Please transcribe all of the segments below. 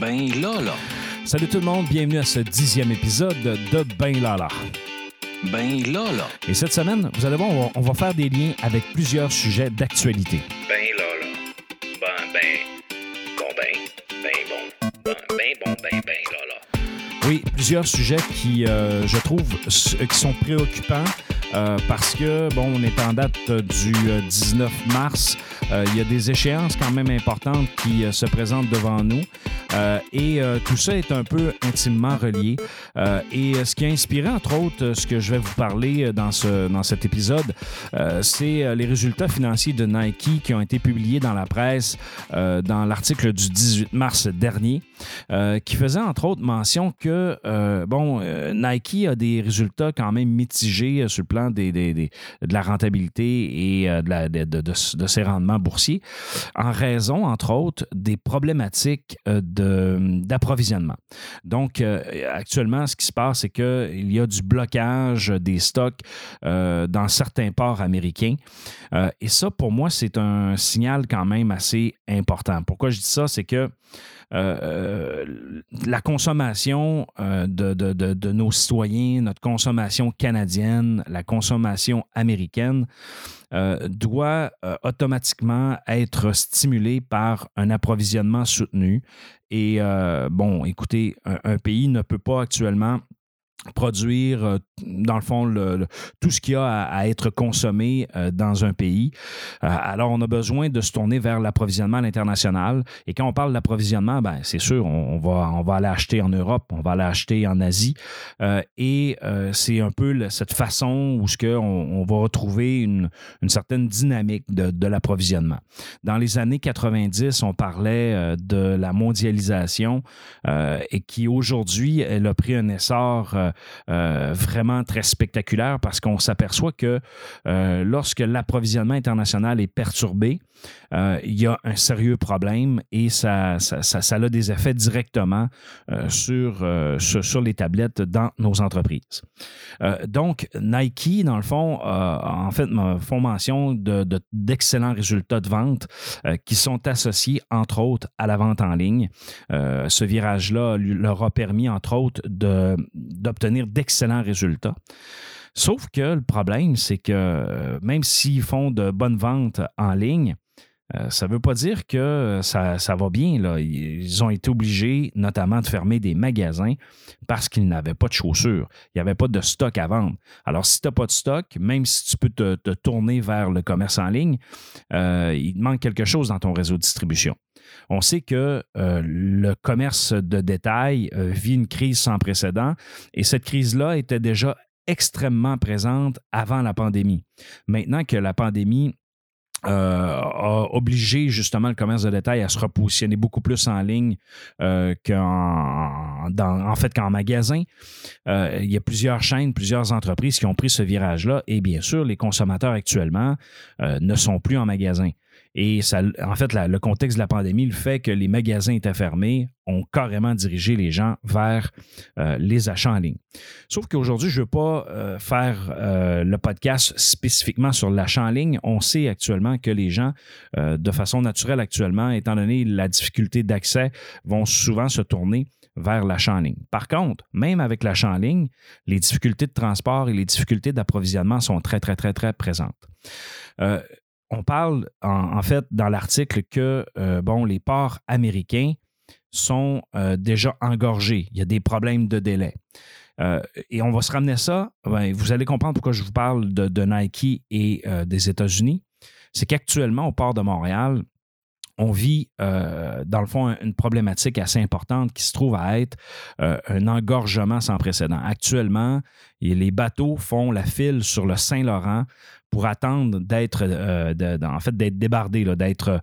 Ben là, là. Salut tout le monde, bienvenue à ce dixième épisode de Ben Lala. Ben là, là. Et cette semaine, vous allez voir, on va, on va faire des liens avec plusieurs sujets d'actualité. Ben là, là. Ben, ben. Bon, ben. Ben, bon. Ben, ben, bon, ben, ben, là, là. Oui, plusieurs sujets qui, euh, je trouve, s- qui sont préoccupants euh, parce que, bon, on est en date euh, du euh, 19 mars. Euh, il y a des échéances quand même importantes qui euh, se présentent devant nous. Euh, et euh, tout ça est un peu intimement relié. Euh, et ce qui a inspiré, entre autres, ce que je vais vous parler dans, ce, dans cet épisode, c'est les résultats financiers de Nike qui ont été publiés dans la presse dans l'article du 18 mars dernier, qui faisait, entre autres, mention que, bon, Nike a des résultats quand même mitigés sur le plan de la rentabilité et de, ses rendements boursiers, en raison, entre autres, des problématiques de- d'approvisionnement. Donc, euh, actuellement, ce qui se passe, c'est qu'il y a du blocage des stocks euh, dans certains ports américains. Euh, et ça, pour moi, c'est un signal quand même assez important. Pourquoi je dis ça? C'est que la consommation de nos citoyens, notre consommation canadienne, la consommation américaine, euh, doit euh, automatiquement être stimulée par un approvisionnement soutenu. Et euh, bon, écoutez, un pays ne peut pas actuellement produire, euh, dans le fond, tout ce qu'il y a à, être consommé euh, dans un pays. Euh, alors, on a besoin de se tourner vers l'approvisionnement à l'international. Et quand on parle d'approvisionnement, ben, c'est sûr, on, va, on va aller acheter en Europe, on va aller acheter en Asie. Et c'est un peu cette façon où ce que on, on va retrouver une, une certaine dynamique de, de l'approvisionnement. Dans les années 90, on parlait de la mondialisation et qui aujourd'hui, elle a pris un essor euh, vraiment très spectaculaire parce qu'on s'aperçoit que euh, lorsque l'approvisionnement international est perturbé, euh, il y a un sérieux problème et ça, ça, ça- a des effets directement sur, sur, les tablettes dans nos entreprises. Donc, Nike, dans le fond, en fait, font mention de- de- d'excellents résultats de vente qui sont associés, entre autres, à la vente en ligne. Ce virage-là leur a permis, entre autres, de- d'obtenir d'excellents résultats. Sauf que le problème, c'est que euh, même s'ils font de bonnes ventes en ligne, euh, ça ne veut pas dire que ça, va bien. Là. Ils ont été obligés, notamment, de fermer des magasins parce qu'ils n'avaient pas de chaussures. Il n'y avait pas de stock à vendre. Alors, si tu n'as pas de stock, même si tu peux te, te tourner vers le commerce en ligne, euh, il te manque quelque chose dans ton réseau de distribution. On sait que euh, le commerce de détail euh, vit une crise sans précédent et cette crise-là était déjà extrêmement présente avant la pandémie. Maintenant que la pandémie euh, a obligé justement le commerce de détail à se repositionner beaucoup plus en ligne qu'en en fait qu'en magasin. Il y a plusieurs chaînes, plusieurs entreprises qui ont pris ce virage-là et bien sûr, les consommateurs actuellement ne sont plus en magasin. Et ça, en fait, le contexte de la pandémie, le fait que les magasins étaient fermés, ont carrément dirigé les gens vers euh, les achats en ligne. Sauf qu'aujourd'hui, je ne veux pas euh, faire euh, le podcast spécifiquement sur l'achat en ligne. On sait actuellement que les gens, de façon naturelle actuellement, étant donné la difficulté d'accès, vont souvent se tourner vers l'achat en ligne. Par contre, même avec l'achat en ligne, les difficultés de transport et les difficultés d'approvisionnement sont très, très, très, très présentes. Euh, on parle, en, fait, dans l'article que, euh, les ports américains sont euh, déjà engorgés. Il y a des problèmes de délai. Euh, et on va se ramener ça. ben, vous allez comprendre pourquoi je vous parle de, Nike et des États-Unis. C'est qu'actuellement, au port de Montréal, on vit, euh, dans le fond, un- une problématique assez importante qui se trouve à être euh, un engorgement sans précédent. Actuellement, les bateaux font la file sur le Saint-Laurent pour attendre d'être, euh, en fait, d'être débardés, d'être,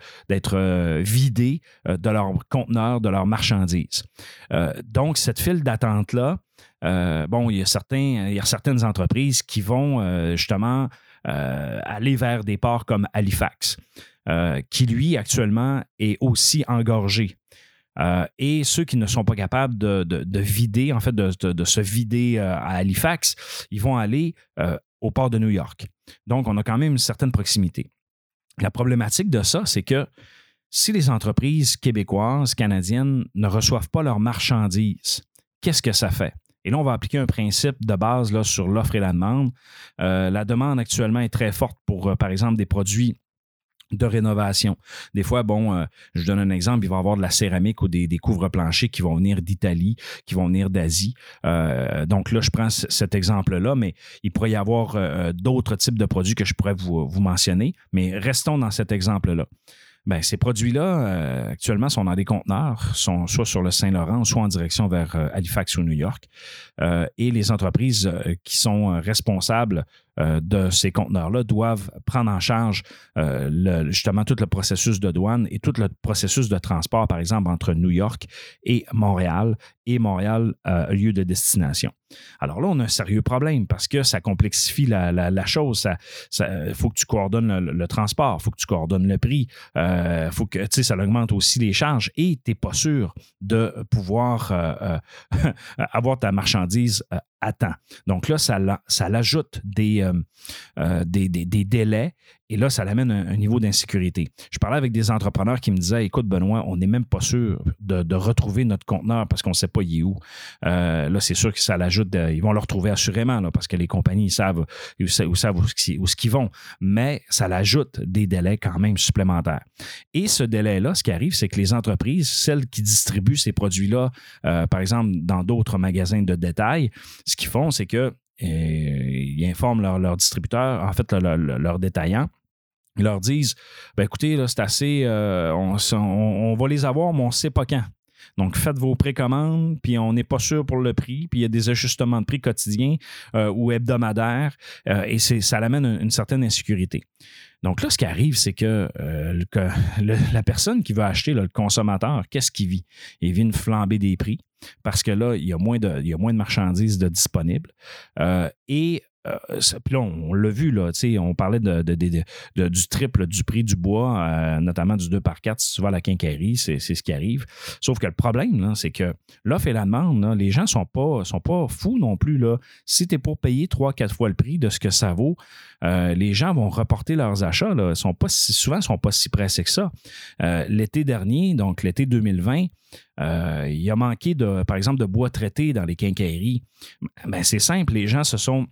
vidés de leurs conteneurs, de leurs marchandises. Donc, cette file d'attente-là, bon, il y, a il y a certaines entreprises qui vont justement aller vers des ports comme Halifax, euh, qui lui, actuellement, est aussi engorgé. Euh, et ceux qui ne sont pas capables de, de- de vider, en fait, de, se vider euh, à Halifax, ils vont aller au port de New York. Donc, on a quand même une certaine proximité. La problématique de ça, c'est que si les entreprises québécoises, canadiennes ne reçoivent pas leurs marchandises, qu'est-ce que ça fait? Et là, on va appliquer un principe de base sur l'offre et la demande. La demande actuellement est très forte pour, par exemple, des produits de rénovation. Des fois, bon, euh, je donne un exemple, il va y avoir de la céramique ou des, couvre-planchers qui vont venir d'Italie, qui vont venir d'Asie. Euh, donc là, je prends cet exemple-là, mais il pourrait y avoir euh, d'autres types de produits que je pourrais vous, mentionner. Mais restons dans cet exemple-là. Ben, ces produits-là, euh, actuellement, sont dans des conteneurs, sont soit sur le Saint-Laurent, soit en direction vers euh, Halifax ou New York. Euh, et les entreprises euh, qui sont euh, responsables euh, de ces conteneurs-là doivent prendre en charge euh, justement tout le processus de douane et tout le processus de transport, par exemple, entre New York et Montréal et Montréal, euh, lieu de destination. Alors là, on a un sérieux problème parce que ça complexifie la, chose. Il faut que tu coordonnes le, transport, il faut que tu coordonnes le prix, euh, faut que, ça augmente aussi les charges et tu n'es pas sûr de pouvoir euh, euh, avoir ta marchandise Donc là, ça, ça l'ajoute des, euh, euh, des, des- des délais et là, ça l'amène à un, niveau d'insécurité. Je parlais avec des entrepreneurs qui me disaient Écoute, Benoît, on n'est même pas sûr de, retrouver notre conteneur parce qu'on ne sait pas il est où. Euh, là, c'est sûr que ça l'ajoute. ils vont le retrouver assurément là, parce que les compagnies savent, savent, où, ce où ce vont. Mais ça l'ajoute des délais quand même supplémentaires. Et ce délai-là, ce qui arrive, c'est que les entreprises, celles qui distribuent ces produits-là, par exemple, dans d'autres magasins de détail, ce qu'ils font, c'est que euh, informent leur, leur distributeur, en fait, leur, leur, leur détaillant. Ils leur disent ben écoutez, c'est assez, euh, on, va les avoir, mais on ne sait pas quand. Donc, faites vos précommandes, puis on n'est pas sûr pour le prix, puis il y a des ajustements de prix quotidiens euh, ou hebdomadaires, et ça l'amène une, une certaine insécurité. Donc là, ce qui arrive, c'est que, la personne qui veut acheter, le consommateur, qu'est-ce qu'il vit? Il vit une flambée des prix parce que là, il y a moins de, marchandises disponibles. Euh, et puis là, on, l'a vu, là, on parlait de, du triple du prix du bois, euh, notamment du 2 par 4 si tu vas à la quincaillerie, c'est ce qui arrive. Sauf que le problème, c'est que l'offre et la demande, les gens ne sont pas, sont pas fous non plus. Là. Si tu es pour payer 3-4 fois le prix de ce que ça vaut, euh, les gens vont reporter leurs achats. Là. Ils sont pas souvent, ne sont pas si pressés que ça. Euh, l'été dernier, donc l'été 2020, euh, il a manqué, de, par exemple, de bois traité dans les quincailleries. Ben, c'est simple, les gens se sont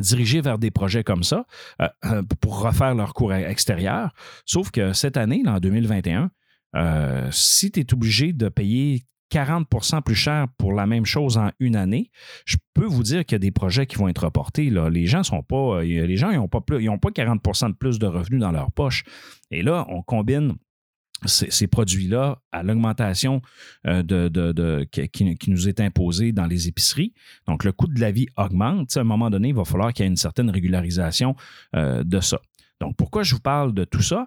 dirigés vers des projets comme ça euh, euh, pour refaire leur cours extérieur. Sauf que cette année, là, en 2021, euh, si tu es obligé de payer 40% plus cher pour la même chose en une année, je peux vous dire qu'il y a des projets qui vont être reportés. Là. Les gens sont pas, les gens n'ont pas, plus- ils ont pas 40% de plus de revenus dans leur poche. Et là, on combine ces, produits-là à l'augmentation euh, qui, nous est imposée dans les épiceries. Donc, le coût de la vie augmente. À un moment donné, il va falloir qu'il y ait une certaine régularisation euh, de ça. Donc, pourquoi je vous parle de tout ça?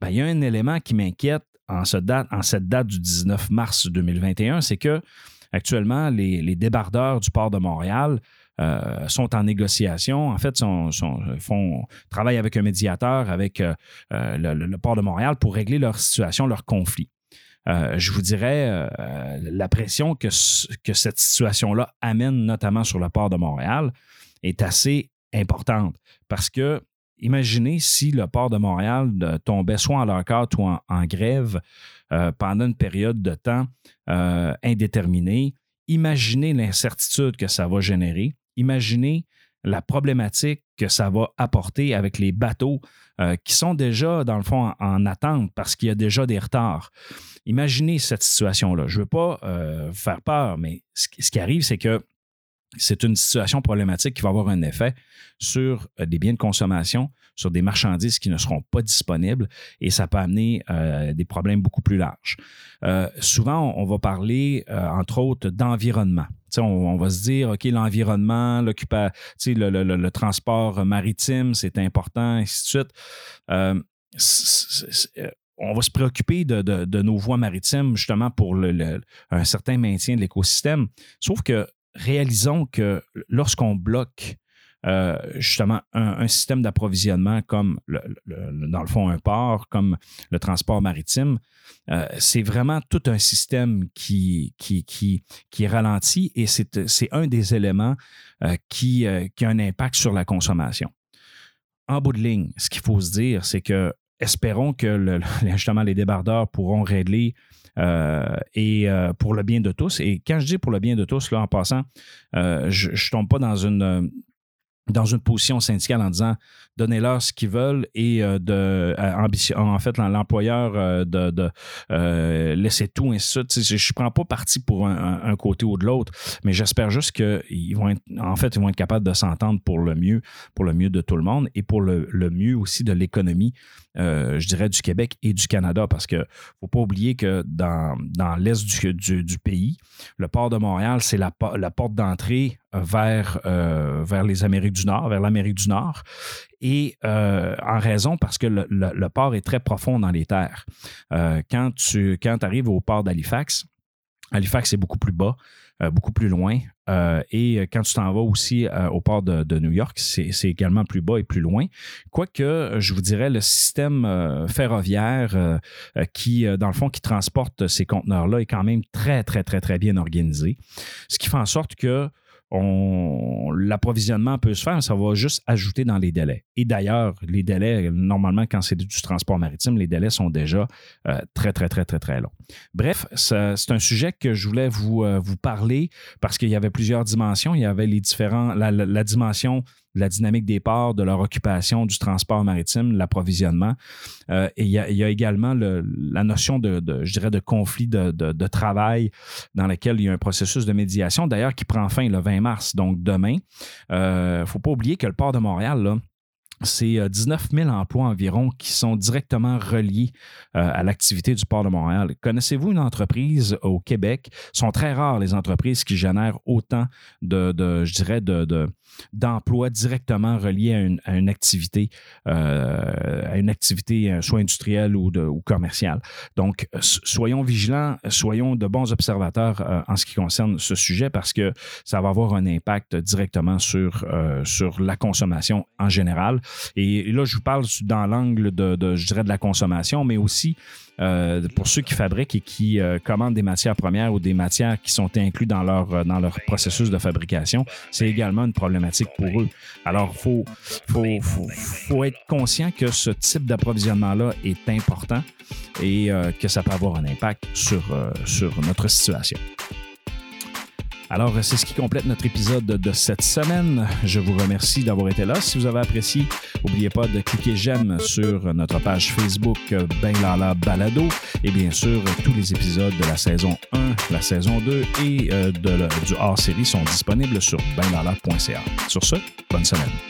Ben, il y a un élément qui m'inquiète en, ce en cette date du 19 mars 2021, c'est que actuellement, les débardeurs du port de Montréal euh, sont en négociation. En fait, font, travaillent avec un médiateur, avec euh, euh, le, port de Montréal pour régler leur situation, leur conflit. Je vous dirais la pression que, que cette situation-là amène, notamment sur le port de Montréal, est assez importante parce que imaginez si le port de Montréal tombait soit en lockout ou en, en grève pendant une période de temps indéterminée. Imaginez l'incertitude que ça va générer. Imaginez la problématique que ça va apporter avec les bateaux euh, qui sont déjà, dans le fond, en, en attente parce qu'il y a déjà des retards. Imaginez cette situation-là. Je ne veux pas euh, faire peur, mais ce qui arrive, c'est que c'est une situation problématique qui va avoir un effet sur euh, des biens de consommation, sur des marchandises qui ne seront pas disponibles et ça peut amener euh, des problèmes beaucoup plus larges. Euh, souvent, on, va parler, entre autres, d'environnement. On, va se dire, OK, l'environnement, le, le- transport maritime, c'est important, ainsi de suite. On va se préoccuper de, nos voies maritimes justement pour un certain maintien de l'écosystème. Sauf que réalisons que lorsqu'on bloque euh, justement un, système d'approvisionnement comme, dans le fond, un port, comme le transport maritime, euh, c'est vraiment tout un système qui, qui, qui, qui est ralenti et c'est un des éléments euh, qui, qui a un impact sur la consommation. En bout de ligne, ce qu'il faut se dire, c'est que espérons que justement les débardeurs pourront régler et pour le bien de tous. Et quand je dis pour le bien de tous, là, en passant, je ne tombe pas dans une dans une position syndicale en disant donnez-leur ce qu'ils veulent et euh, de euh, en fait l'employeur euh, de, laisser tout ainsi de suite. Je ne prends pas parti pour un, côté ou de l'autre, mais j'espère juste qu'ils vont être, en fait, ils vont être capables de s'entendre pour le mieux, pour le mieux de tout le monde et pour le, mieux aussi de l'économie, je dirais, du Québec et du Canada, parce que faut pas oublier que dans, l'est du, pays, le port de Montréal, c'est la porte d'entrée vers, vers les Amériques du Nord, vers l'Amérique du Nord et euh, en raison parce que le, port est très profond dans les terres. Euh, quand tu quand arrives au port d'Halifax, Halifax est beaucoup plus bas, euh, beaucoup plus loin. et quand tu t'en vas aussi au port de, New York, c'est également plus bas et plus loin. Quoique, je vous dirais, le système ferroviaire qui, dans le fond, qui transporte ces conteneurs-là est quand même très, très, très, très bien organisé. Ce qui fait en sorte que l'approvisionnement peut se faire, ça va juste ajouter dans les délais. Et d'ailleurs, les délais, normalement, quand c'est du transport maritime, les délais sont déjà euh, très, très, très, très, très longs. Bref, c'est un sujet que je voulais vous, euh, vous parler parce qu'il y avait plusieurs dimensions. Il y avait les différents, la dimension la dynamique des ports, de leur occupation, du transport maritime, l'approvisionnement. Euh, et il y, a, également la notion de, je dirais, de conflit de, travail dans lequel il y a un processus de médiation, d'ailleurs, qui prend fin le 20 mars, donc demain. Il euh, ne faut pas oublier que le port de Montréal, là, c'est 19 euh, 000 emplois environ qui sont directement reliés à l'activité du port de Montréal. Connaissez-vous une entreprise au Québec? Ce sont très rares les entreprises qui génèrent autant de, je dirais, de, d'emploi directement reliés à une, activité, euh, à une activité euh, soit industrielle ou, commerciale. Donc, soyons vigilants, soyons de bons observateurs euh, en ce qui concerne ce sujet parce que ça va avoir un impact directement sur, sur la consommation en général. Et, là, je vous parle dans l'angle de, je dirais, de la consommation, mais aussi euh, pour ceux qui fabriquent et qui euh, commandent des matières premières ou des matières qui sont incluses dans leur, euh, dans leur processus de fabrication, c'est également une problématique pour eux. Alors, il faut, faut, être conscient que ce type d'approvisionnement-là est important et que ça peut avoir un impact sur, sur notre situation. Alors, c'est ce qui complète notre épisode de cette semaine. Je vous remercie d'avoir été là. Si vous avez apprécié, n'oubliez pas de cliquer j'aime sur notre page Facebook Ben Lala Balado et bien sûr, tous les épisodes de la saison 1, la saison 2 et euh, de, du hors-série sont disponibles sur benlala.ca. Sur ce, bonne semaine.